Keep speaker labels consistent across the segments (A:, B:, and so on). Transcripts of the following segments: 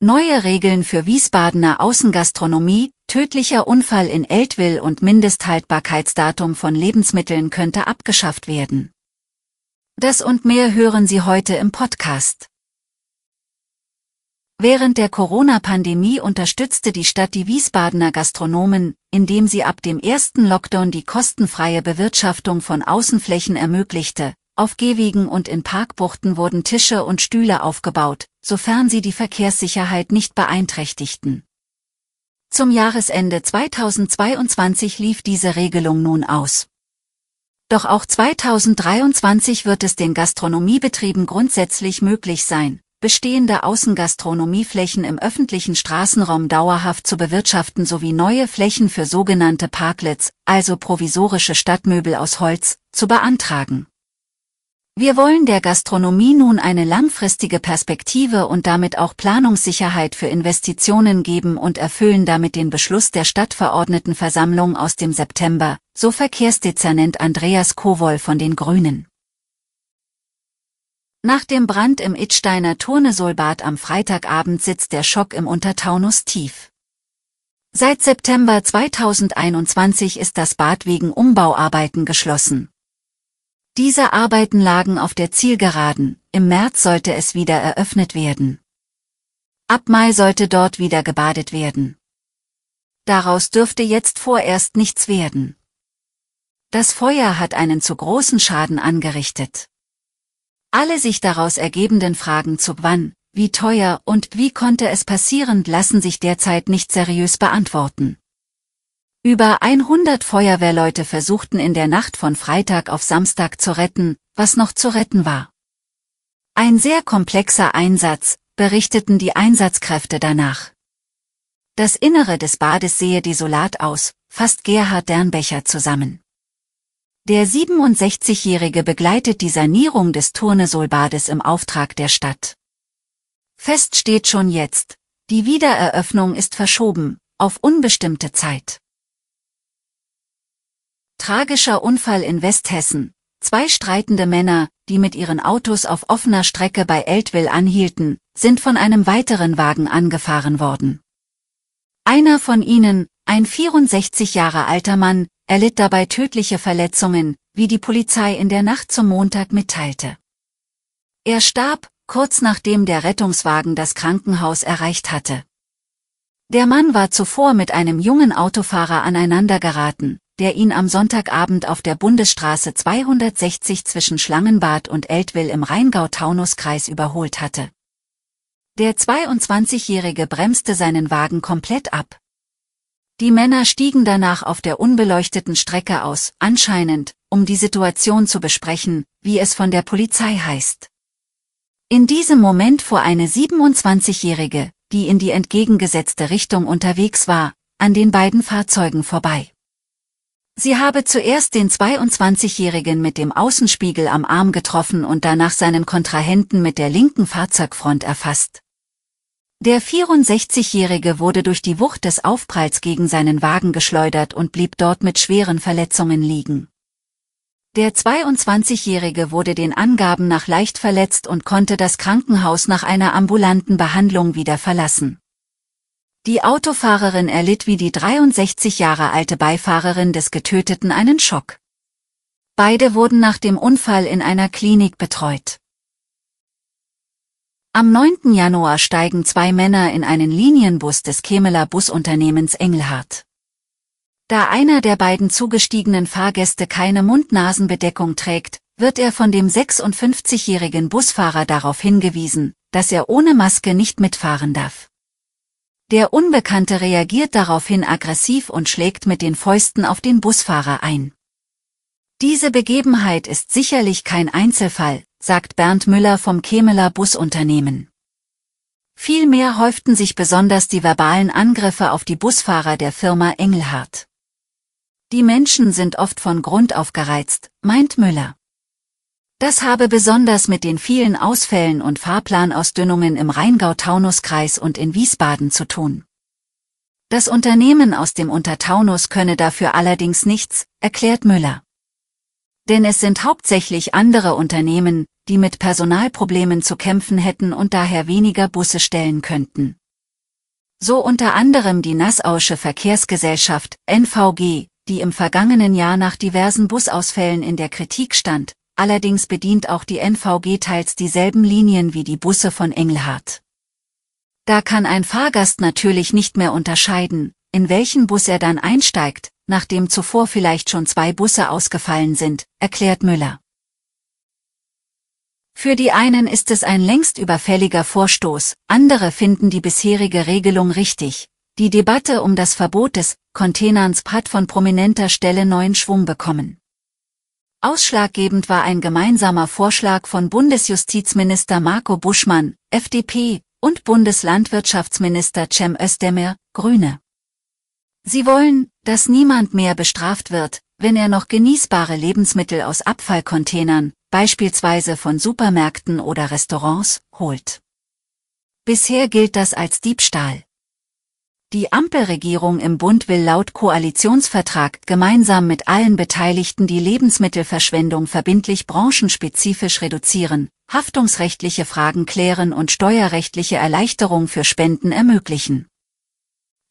A: Neue Regeln für Wiesbadener Außengastronomie, tödlicher Unfall in Eltville und Mindesthaltbarkeitsdatum von Lebensmitteln könnte abgeschafft werden. Das und mehr hören Sie heute im Podcast. Während der Corona-Pandemie unterstützte die Stadt die Wiesbadener Gastronomen, indem sie ab dem ersten Lockdown die kostenfreie Bewirtschaftung von Außenflächen ermöglichte, auf Gehwegen und in Parkbuchten wurden Tische und Stühle aufgebaut, sofern sie die Verkehrssicherheit nicht beeinträchtigten. Zum Jahresende 2022 lief diese Regelung nun aus. Doch auch 2023 wird es den Gastronomiebetrieben grundsätzlich möglich sein, bestehende Außengastronomieflächen im öffentlichen Straßenraum dauerhaft zu bewirtschaften sowie neue Flächen für sogenannte Parklets, also provisorische Stadtmöbel aus Holz, zu beantragen. Wir wollen der Gastronomie nun eine langfristige Perspektive und damit auch Planungssicherheit für Investitionen geben und erfüllen damit den Beschluss der Stadtverordnetenversammlung aus dem September, so Verkehrsdezernent Andreas Kowol von den Grünen. Nach dem Brand im Itsteiner Turnesolbad am Freitagabend sitzt der Schock im Untertaunus tief. Seit September 2021 ist das Bad wegen Umbauarbeiten geschlossen. Diese Arbeiten lagen auf der Zielgeraden, im März sollte es wieder eröffnet werden. Ab Mai sollte dort wieder gebadet werden. Daraus dürfte jetzt vorerst nichts werden. Das Feuer hat einen zu großen Schaden angerichtet. Alle sich daraus ergebenden Fragen zu wann, wie teuer und wie konnte es passieren lassen sich derzeit nicht seriös beantworten. Über 100 Feuerwehrleute versuchten in der Nacht von Freitag auf Samstag zu retten, was noch zu retten war. Ein sehr komplexer Einsatz, berichteten die Einsatzkräfte danach. Das Innere des Bades sehe desolat aus, fasst Gerhard Dernbecher zusammen. Der 67-Jährige begleitet die Sanierung des Turnesolbades im Auftrag der Stadt. Fest steht schon jetzt, die Wiedereröffnung ist verschoben, auf unbestimmte Zeit. Tragischer Unfall in Westhessen. Zwei streitende Männer, die mit ihren Autos auf offener Strecke bei Eltville anhielten, sind von einem weiteren Wagen angefahren worden. Einer von ihnen, ein 64 Jahre alter Mann, erlitt dabei tödliche Verletzungen, wie die Polizei in der Nacht zum Montag mitteilte. Er starb, kurz nachdem der Rettungswagen das Krankenhaus erreicht hatte. Der Mann war zuvor mit einem jungen Autofahrer aneinandergeraten, der ihn am Sonntagabend auf der Bundesstraße 260 zwischen Schlangenbad und Eltville im Rheingau-Taunus-Kreis überholt hatte. Der 22-Jährige bremste seinen Wagen komplett ab. Die Männer stiegen danach auf der unbeleuchteten Strecke aus, anscheinend, um die Situation zu besprechen, wie es von der Polizei heißt. In diesem Moment fuhr eine 27-Jährige, die in die entgegengesetzte Richtung unterwegs war, an den beiden Fahrzeugen vorbei. Sie habe zuerst den 22-Jährigen mit dem Außenspiegel am Arm getroffen und danach seinen Kontrahenten mit der linken Fahrzeugfront erfasst. Der 64-Jährige wurde durch die Wucht des Aufpralls gegen seinen Wagen geschleudert und blieb dort mit schweren Verletzungen liegen. Der 22-Jährige wurde den Angaben nach leicht verletzt und konnte das Krankenhaus nach einer ambulanten Behandlung wieder verlassen. Die Autofahrerin erlitt wie die 63 Jahre alte Beifahrerin des Getöteten einen Schock. Beide wurden nach dem Unfall in einer Klinik betreut. Am 9. Januar steigen zwei Männer in einen Linienbus des Kemeler Busunternehmens Engelhardt. Da einer der beiden zugestiegenen Fahrgäste keine Mund-Nasen-Bedeckung trägt, wird er von dem 56-jährigen Busfahrer darauf hingewiesen, dass er ohne Maske nicht mitfahren darf. Der Unbekannte reagiert daraufhin aggressiv und schlägt mit den Fäusten auf den Busfahrer ein. Diese Begebenheit ist sicherlich kein Einzelfall, sagt Bernd Müller vom Kemeler Busunternehmen. Vielmehr häuften sich besonders die verbalen Angriffe auf die Busfahrer der Firma Engelhardt. Die Menschen sind oft von Grund auf gereizt, meint Müller. Das habe besonders mit den vielen Ausfällen und Fahrplanausdünnungen im Rheingau-Taunus-Kreis und in Wiesbaden zu tun. Das Unternehmen aus dem Untertaunus könne dafür allerdings nichts, erklärt Müller. Denn es sind hauptsächlich andere Unternehmen, die mit Personalproblemen zu kämpfen hätten und daher weniger Busse stellen könnten. So unter anderem die Nassauische Verkehrsgesellschaft, NVG, die im vergangenen Jahr nach diversen Busausfällen in der Kritik stand, allerdings bedient auch die NVG teils dieselben Linien wie die Busse von Engelhardt. Da kann ein Fahrgast natürlich nicht mehr unterscheiden, in welchen Bus er dann einsteigt, nachdem zuvor vielleicht schon zwei Busse ausgefallen sind, erklärt Müller. Für die einen ist es ein längst überfälliger Vorstoß, andere finden die bisherige Regelung richtig, die Debatte um das Verbot des Containerns hat von prominenter Stelle neuen Schwung bekommen. Ausschlaggebend war ein gemeinsamer Vorschlag von Bundesjustizminister Marco Buschmann, FDP, und Bundeslandwirtschaftsminister Cem Özdemir, Grüne. Sie wollen, dass niemand mehr bestraft wird, wenn er noch genießbare Lebensmittel aus Abfallcontainern, beispielsweise von Supermärkten oder Restaurants, holt. Bisher gilt das als Diebstahl. Die Ampelregierung im Bund will laut Koalitionsvertrag gemeinsam mit allen Beteiligten die Lebensmittelverschwendung verbindlich branchenspezifisch reduzieren, haftungsrechtliche Fragen klären und steuerrechtliche Erleichterung für Spenden ermöglichen.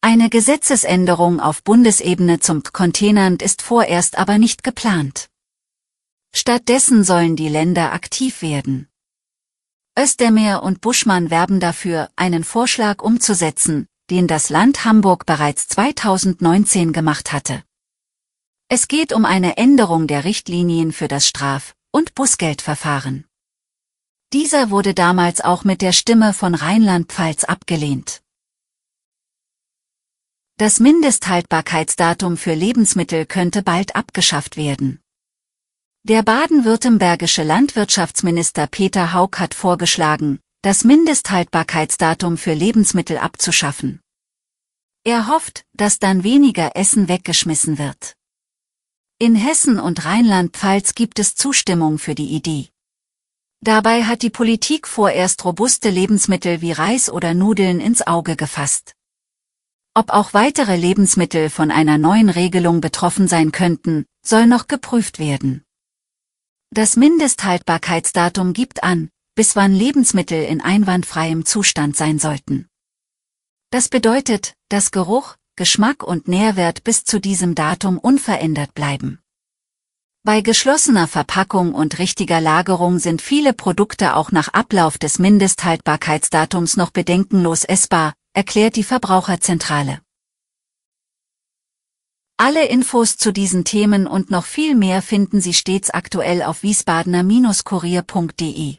A: Eine Gesetzesänderung auf Bundesebene zum Containern ist vorerst aber nicht geplant. Stattdessen sollen die Länder aktiv werden. Östermeer und Buschmann werben dafür, einen Vorschlag umzusetzen, den das Land Hamburg bereits 2019 gemacht hatte. Es geht um eine Änderung der Richtlinien für das Straf- und Busgeldverfahren. Dieser wurde damals auch mit der Stimme von Rheinland-Pfalz abgelehnt. Das Mindesthaltbarkeitsdatum für Lebensmittel könnte bald abgeschafft werden. Der baden-württembergische Landwirtschaftsminister Peter Haug hat vorgeschlagen, das Mindesthaltbarkeitsdatum für Lebensmittel abzuschaffen. Er hofft, dass dann weniger Essen weggeschmissen wird. In Hessen und Rheinland-Pfalz gibt es Zustimmung für die Idee. Dabei hat die Politik vorerst robuste Lebensmittel wie Reis oder Nudeln ins Auge gefasst. Ob auch weitere Lebensmittel von einer neuen Regelung betroffen sein könnten, soll noch geprüft werden. Das Mindesthaltbarkeitsdatum gibt an, bis wann Lebensmittel in einwandfreiem Zustand sein sollten. Das bedeutet, dass Geruch, Geschmack und Nährwert bis zu diesem Datum unverändert bleiben. Bei geschlossener Verpackung und richtiger Lagerung sind viele Produkte auch nach Ablauf des Mindesthaltbarkeitsdatums noch bedenkenlos essbar, erklärt die Verbraucherzentrale. Alle Infos zu diesen Themen und noch viel mehr finden Sie stets aktuell auf wiesbadener-kurier.de.